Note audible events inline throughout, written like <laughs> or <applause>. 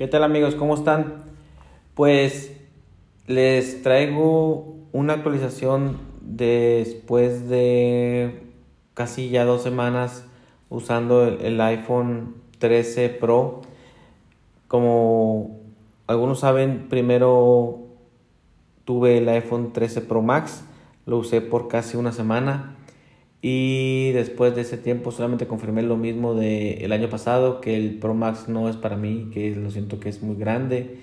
¿Qué tal amigos? ¿Cómo están? Pues les traigo una actualización después de casi ya dos semanas usando el, iPhone 13 Pro. Como algunos saben, primero tuve el iPhone 13 Pro Max, lo usé por casi una semana y después de ese tiempo solamente confirmé lo mismo del año pasado, que el Pro Max no es para mí, que lo siento que es muy grande,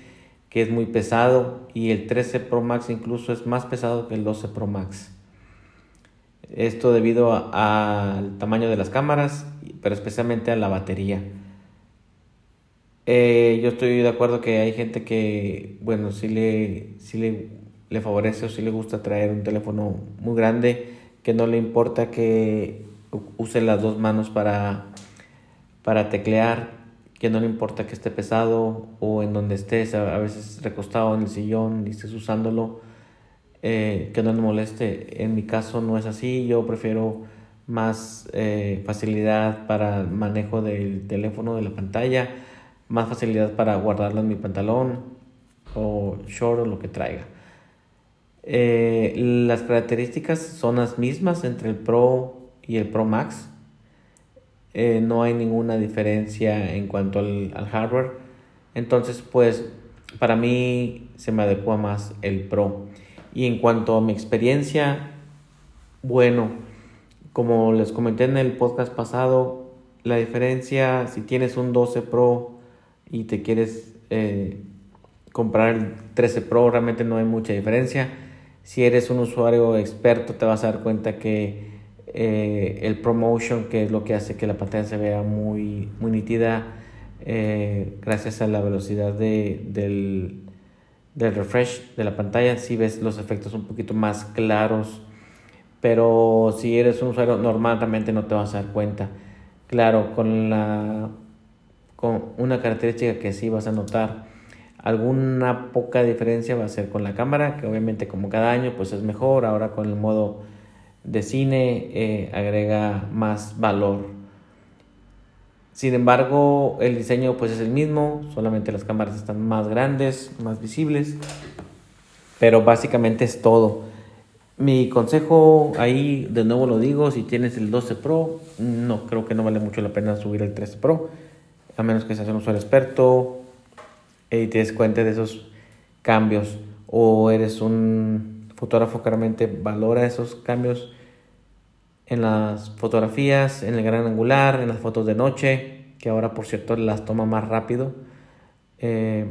que es muy pesado y el 13 Pro Max incluso es más pesado que el 12 Pro Max. Esto debido al tamaño de las cámaras, pero especialmente a la batería. Eh, yo estoy de acuerdo que hay gente que, bueno, si le, si le, le favorece o si le gusta traer un teléfono muy grande que no le importa que use las dos manos para, para teclear, que no le importa que esté pesado o en donde estés, a veces recostado en el sillón y estés usándolo, eh, que no le moleste. En mi caso no es así, yo prefiero más eh, facilidad para el manejo del teléfono, de la pantalla, más facilidad para guardarlo en mi pantalón o short o lo que traiga. Eh, las características son las mismas entre el Pro y el Pro Max. Eh, no hay ninguna diferencia en cuanto al, hardware. Entonces, pues para mí se me adecua más el Pro. Y en cuanto a mi experiencia, bueno, como les comenté en el podcast pasado, la diferencia si tienes un 12 Pro y te quieres eh, comprar el 13 Pro, realmente no hay mucha diferencia si eres un usuario experto te vas a dar cuenta que eh, el promotion, que es lo que hace que la pantalla se vea muy, muy nítida, eh, gracias a la velocidad de, del, del, refresh de la pantalla, si ves los efectos un poquito más claros, pero si eres un usuario normal realmente no te vas a dar cuenta. Claro, con, la, con una característica que sí vas a notar Alguna poca diferencia va a ser con la cámara, que obviamente como cada año pues es mejor. Ahora con el modo de cine eh, agrega más valor. Sin embargo, el diseño pues es el mismo, solamente las cámaras están más grandes, más visibles. Pero básicamente es todo. Mi consejo ahí, de nuevo lo digo, si tienes el 12 Pro, no creo que no vale mucho la pena subir el 13 Pro, a menos que seas un usuario experto y te des cuenta de esos cambios o eres un fotógrafo que realmente valora esos cambios en las fotografías, en el gran angular, en las fotos de noche, que ahora por cierto las toma más rápido. Eh,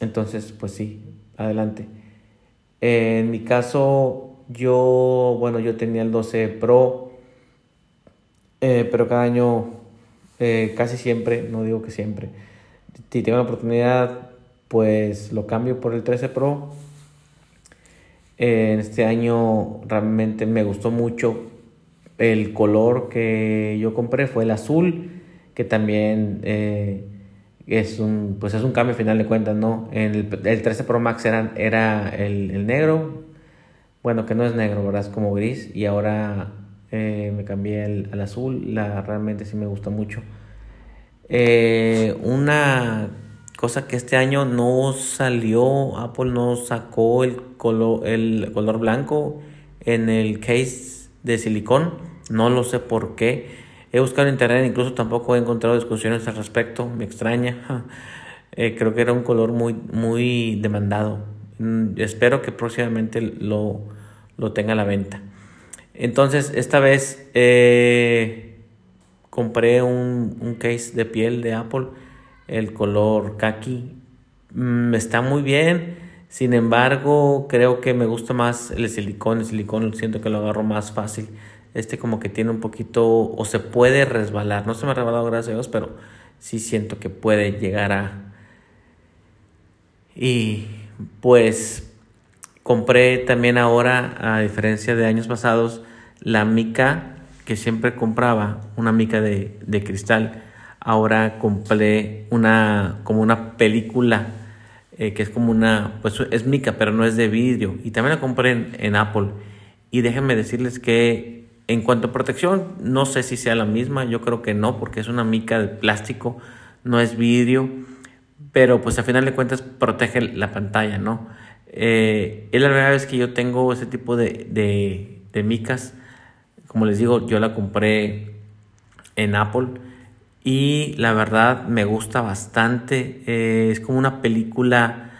entonces, pues sí, adelante. en mi caso, yo, bueno, yo tenía el 12 Pro, eh, pero cada año, eh, casi siempre, no digo que siempre, si tengo la oportunidad, pues lo cambio por el 13 Pro. En este año realmente me gustó mucho el color que yo compré fue el azul, que también eh, es un pues es un cambio final de cuentas, ¿no? El, el 13 Pro Max era, era el, negro, bueno, que no es negro, ¿verdad? Es como gris y ahora eh, me cambié al azul, la, realmente sí me gusta mucho. Eh, una cosa que este año no salió, Apple no sacó el color, el color blanco en el case de silicón, no lo sé por qué. He buscado en internet, incluso tampoco he encontrado discusiones al respecto, me extraña. <laughs> Eh, creo que era un color muy, muy demandado. Mm, espero que próximamente lo, lo tenga a la venta. Entonces, esta vez eh, compré un, un, case de piel de Apple, el color kaki. Mm, está muy bien, sin embargo, creo que me gusta más el silicón. El silicón siento que lo agarro más fácil. Este como que tiene un poquito, o se puede resbalar. No se me ha resbalado, gracias a Dios, pero sí siento que puede llegar a... Y pues compré también ahora, a diferencia de años pasados, la mica que siempre compraba una mica de, cristal, ahora compré una como una película eh, que es como una, pues es mica, pero no es de vidrio. Y también la compré en, Apple. Y déjenme decirles que en cuanto a protección, no sé si sea la misma, yo creo que no, porque es una mica de plástico, no es vidrio. pero pues a final de cuentas protege la pantalla, ¿no? Eh, es la primera vez que yo tengo ese tipo de, de, de micas. Como les digo, yo la compré en Apple y la verdad me gusta bastante. Eh, es como una película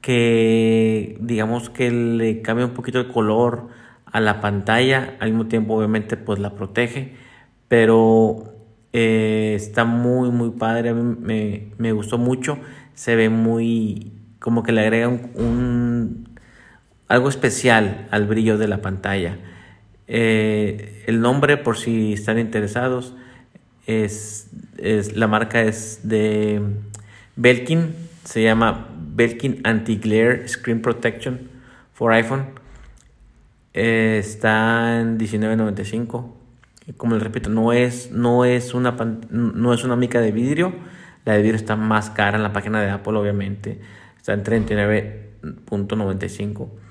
que digamos que le cambia un poquito el color a la pantalla, al mismo tiempo obviamente pues la protege, pero eh, está muy muy padre, a mí me, me, gustó mucho, se ve muy como que le agrega un, algo especial al brillo de la pantalla. Eh, el nombre por si están interesados es, es la marca es de Belkin, se llama Belkin Anti-Glare Screen Protection for iPhone. Eh, está en $19.95. Como les repito, no es, no, es una, no es una mica de vidrio. La de vidrio está más cara en la página de Apple, obviamente. Está en $39.95.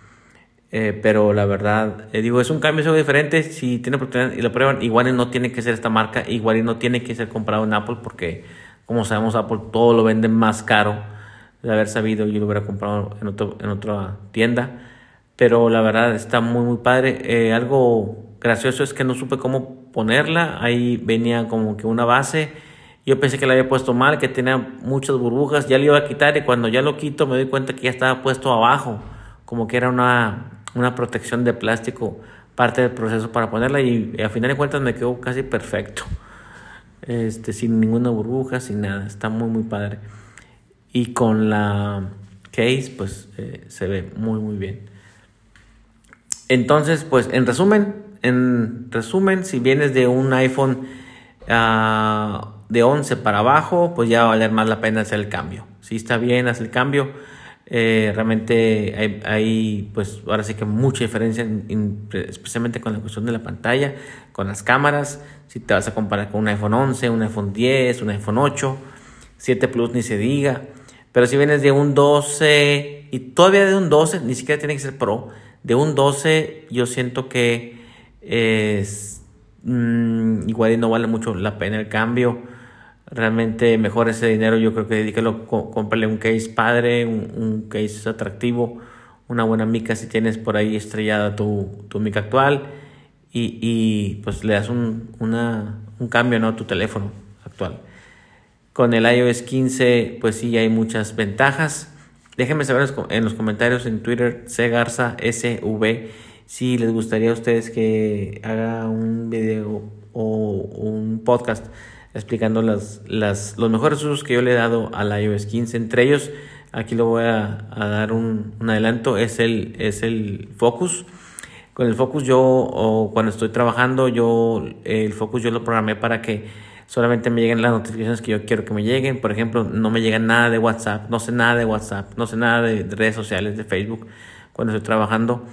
Eh, pero la verdad, eh, digo, es un cambio diferente. Si tiene oportunidad y lo prueban, igual no tiene que ser esta marca, igual no tiene que ser comprado en Apple, porque como sabemos, Apple todo lo vende más caro de haber sabido yo lo hubiera comprado en, otro, en otra tienda. Pero la verdad está muy, muy padre. Eh, algo gracioso es que no supe cómo ponerla. Ahí venía como que una base. Yo pensé que la había puesto mal, que tenía muchas burbujas. Ya le iba a quitar y cuando ya lo quito me doy cuenta que ya estaba puesto abajo. Como que era una, una protección de plástico parte del proceso para ponerla y, a final de cuentas me quedó casi perfecto. Este, sin ninguna burbuja, sin nada. Está muy, muy padre y con la case pues eh, se ve muy muy bien. Entonces pues en resumen, en resumen si vienes de un iPhone uh, de 11 para abajo pues ya va a valer más la pena hacer el cambio. Si está bien, haz el cambio. Eh, realmente hay, hay, pues ahora sí que mucha diferencia especialmente con la cuestión de la pantalla, con las cámaras, si te vas a comparar con un iPhone 11, un iPhone 10, un iPhone 8, 7 Plus ni se diga. Pero si vienes de un 12 y todavía de un 12, ni siquiera tiene que ser Pro, de un 12 yo siento que es, mm, igual y no vale mucho la pena el cambio. Realmente mejor ese dinero yo creo que dedícalo, cómprale un case padre, un, case atractivo, una buena mica si tienes por ahí estrellada tu, tu mica actual y, y pues le das un, una, un cambio ¿no? a tu teléfono actual. Con el iOS 15, pues sí, hay muchas ventajas. Déjenme saber en los comentarios en Twitter, cgarza SV, si les gustaría a ustedes que haga un video o un podcast explicando las, las, los mejores usos que yo le he dado al iOS 15. Entre ellos, aquí lo voy a, dar un, un, adelanto, es el, es el Focus. Con el Focus yo, o cuando estoy trabajando, yo el Focus yo lo programé para que solamente me lleguen las notificaciones que yo quiero que me lleguen. Por ejemplo, no me llega nada de WhatsApp, no sé nada de WhatsApp, no sé nada de redes sociales, de Facebook, cuando estoy trabajando.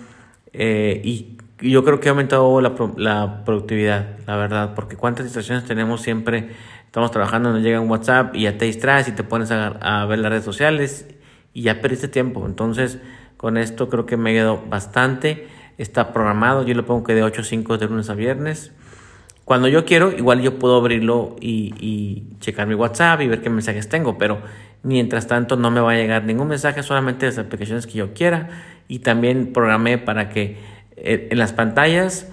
Eh, y yo creo que ha aumentado la, la, productividad, la verdad, porque cuántas situaciones tenemos siempre, estamos trabajando, nos llega un WhatsApp y ya te distraes y te pones a, ver las redes sociales y ya perdiste tiempo. Entonces, con esto creo que me ha ayudado bastante. Está programado, yo lo pongo que de 8 a 5 de lunes a viernes. Cuando yo quiero, igual yo puedo abrirlo y, checar mi WhatsApp y ver qué mensajes tengo, pero mientras tanto no me va a llegar ningún mensaje, solamente las aplicaciones que yo quiera. Y también programé para que en las pantallas,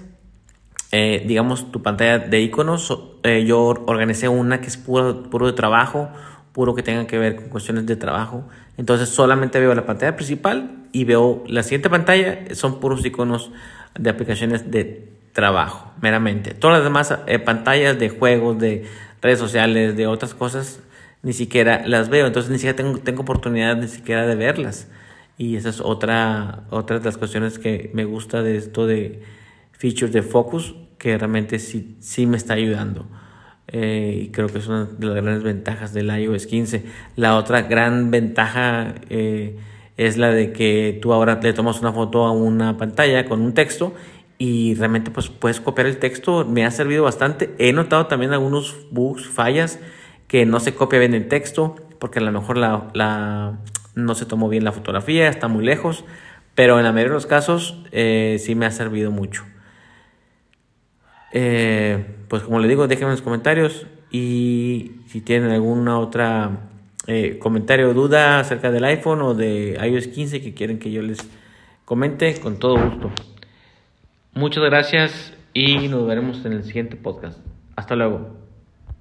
eh, digamos tu pantalla de iconos, eh, yo organicé una que es puro, puro de trabajo, puro que tenga que ver con cuestiones de trabajo. Entonces solamente veo la pantalla principal y veo la siguiente pantalla, son puros iconos de aplicaciones de trabajo, meramente. Todas las demás eh, pantallas de juegos, de redes sociales, de otras cosas, ni siquiera las veo. Entonces ni siquiera tengo, tengo oportunidad ni siquiera de verlas. Y esa es otra, otra de las cuestiones que me gusta de esto de features de focus, que realmente sí, sí me está ayudando. Eh, y creo que es una de las grandes ventajas del iOS 15. La otra gran ventaja eh, es la de que tú ahora le tomas una foto a una pantalla con un texto y realmente pues puedes copiar el texto, me ha servido bastante. He notado también algunos bugs, fallas, que no se copia bien el texto, porque a lo mejor la, la no se tomó bien la fotografía, está muy lejos, pero en la mayoría de los casos eh, sí me ha servido mucho. Eh, pues como le digo, déjenme en los comentarios y si tienen alguna otra eh, comentario o duda acerca del iPhone o de iOS 15 que quieren que yo les comente, con todo gusto. Muchas gracias y nos veremos en el siguiente podcast. Hasta luego.